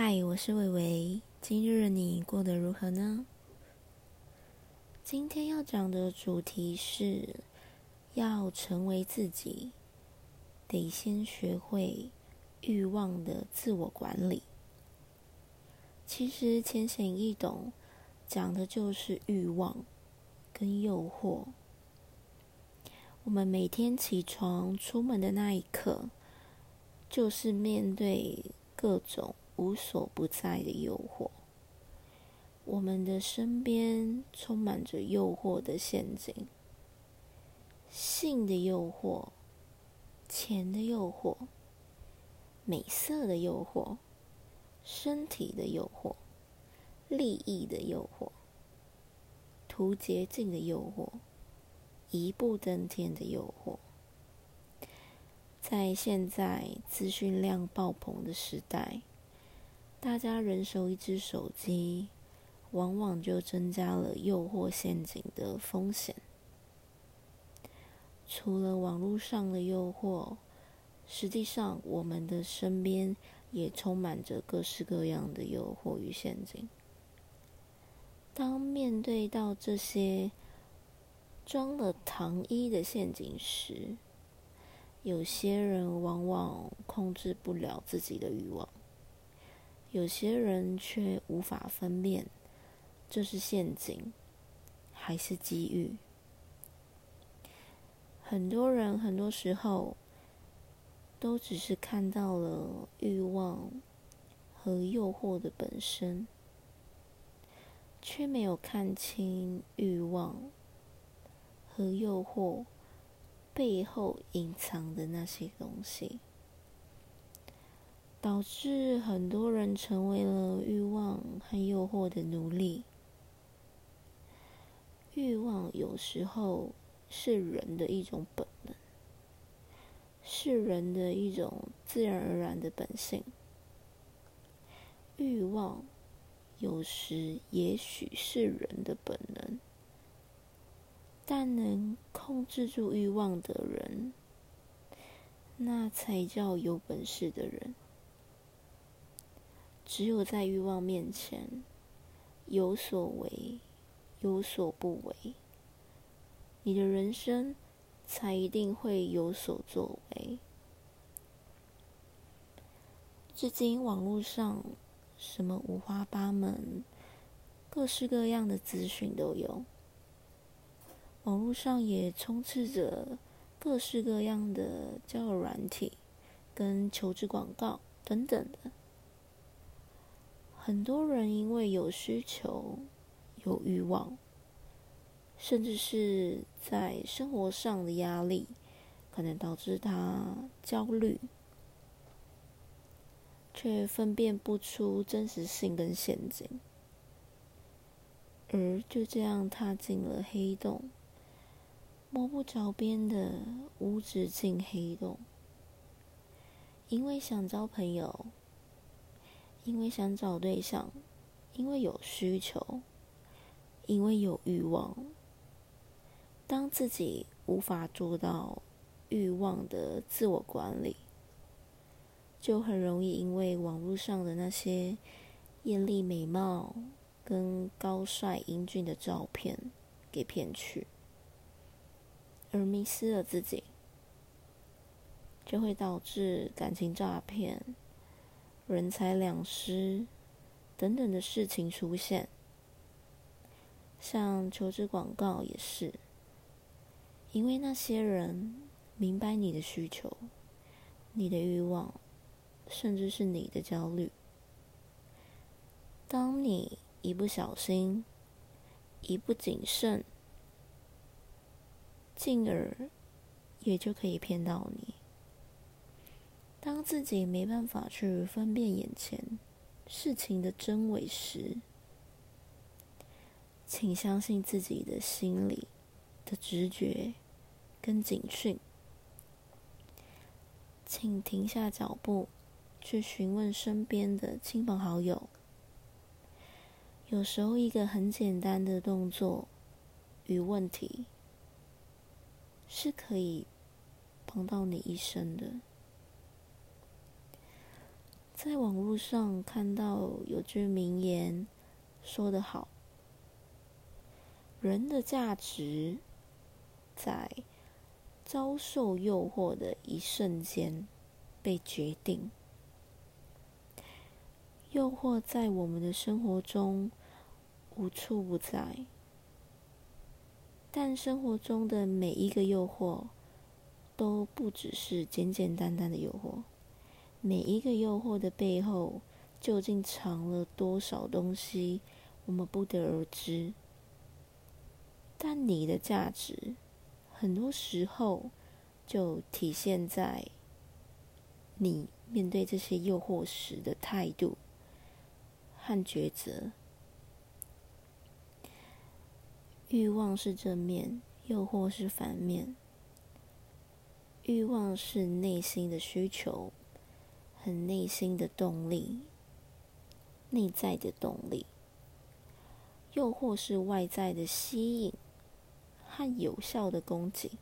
嗨，我是伟伟。今日你过得如何呢？今天要讲的主题是，要成为自己，得先学会欲望的自我管理。其实浅显易懂，讲的就是欲望跟诱惑。我们每天起床出门的那一刻，就是面对各种。无所不在的诱惑，我们的身边充满着诱惑的陷阱，性的诱惑，钱的诱惑，美色的诱惑，身体的诱惑，利益的诱惑，图捷径的诱惑，一步登天的诱惑，在现在资讯量爆棚的时代。大家人手一只手机，往往就增加了诱惑陷阱的风险。除了网络上的诱惑，实际上我们的身边也充满着各式各样的诱惑与陷阱。当面对到这些装了糖衣的陷阱时，有些人往往控制不了自己的欲望。有些人却无法分辨，这是陷阱还是机遇。很多人很多时候都只是看到了欲望和诱惑的本身，却没有看清欲望和诱惑背后隐藏的那些东西。导致很多人成为了欲望和诱惑的奴隶。欲望有时候是人的一种本能，是人的一种自然而然的本性。欲望有时也许是人的本能，但能控制住欲望的人，那才叫有本事的人。只有在欲望面前有所为，有所不为，你的人生才一定会有所作为。至今网络上什么五花八门、各式各样的资讯都有，网络上也充斥着各式各样的交友软体、跟求职广告等等的。很多人因为有需求、有欲望，甚至是在生活上的压力，可能导致他焦虑，却分辨不出真实性跟陷阱，而就这样踏进了黑洞，摸不着边的无止境黑洞。因为想交朋友。因为想找对象，因为有需求，因为有欲望。当自己无法做到欲望的自我管理，就很容易因为网络上的那些艳丽美貌跟高帅英俊的照片给骗去，而迷失了自己，就会导致感情诈骗。人财两失等等的事情出现，像求职广告也是，因为那些人明白你的需求、你的欲望，甚至是你的焦虑。当你一不小心、一不谨慎，进而也就可以骗到你。当自己没办法去分辨眼前事情的真伪时，请相信自己的心里的直觉跟警讯，请停下脚步，去询问身边的亲朋好友。有时候，一个很简单的动作与问题，是可以帮到你一生的。在网络上看到有句名言，说得好：“人的价值在遭受诱惑的一瞬间被决定。”诱惑在我们的生活中无处不在，但生活中的每一个诱惑都不只是简简单单的诱惑。每一个诱惑的背后，究竟藏了多少东西，我们不得而知。但你的价值，很多时候就体现在你面对这些诱惑时的态度。和抉择，欲望是正面，诱惑是反面。欲望是内心的需求，很内心的动力，内在的动力。又或是外在的吸引和有效的攻击。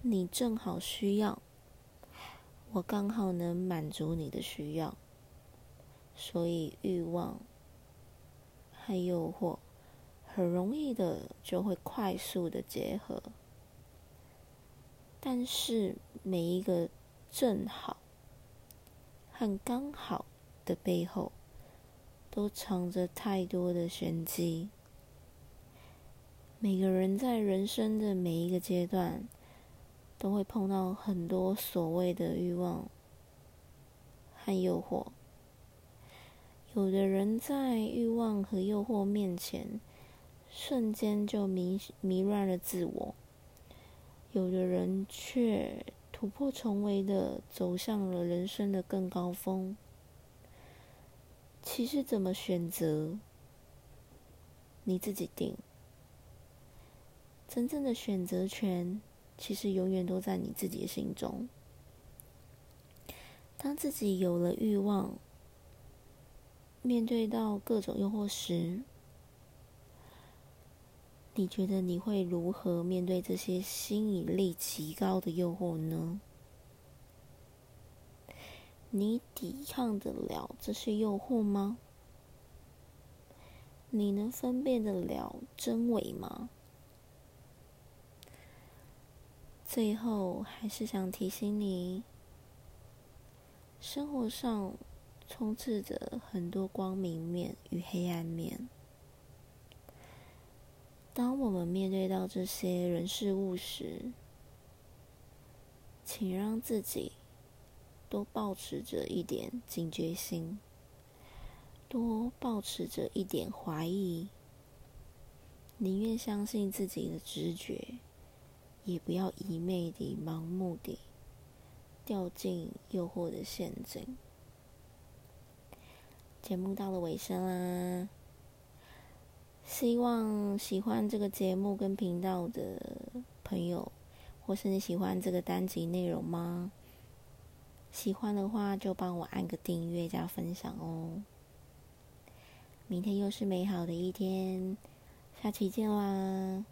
你正好需要，我刚好能满足你的需要。所以，欲望和诱惑很容易的就会快速的结合。但是，每一个正好和刚好的背后，都藏着太多的玄机。每个人在人生的每一个阶段，都会碰到很多所谓的欲望和诱惑。有的人在欲望和诱惑面前，瞬间就迷迷乱了自我；有的人却突破重围的走向了人生的更高峰。其实怎么选择，你自己定。真正的选择权，其实永远都在你自己的心中。当自己有了欲望，面对到各种诱惑时，你觉得你会如何面对这些吸引力极高的诱惑呢？你抵抗得了这些诱惑吗？你能分辨得了真伪吗？最后，还是想提醒你，生活上。充斥着很多光明面与黑暗面。当我们面对到这些人事物时，请让自己多保持着一点警觉心，多保持着一点怀疑，宁愿相信自己的直觉，也不要一昧地、盲目地掉进诱惑的陷阱。节目到了尾声啦，希望喜欢这个节目跟频道的朋友，或是你喜欢这个单集内容吗？喜欢的话就帮我按个订阅加分享哦。明天又是美好的一天，下期见啦！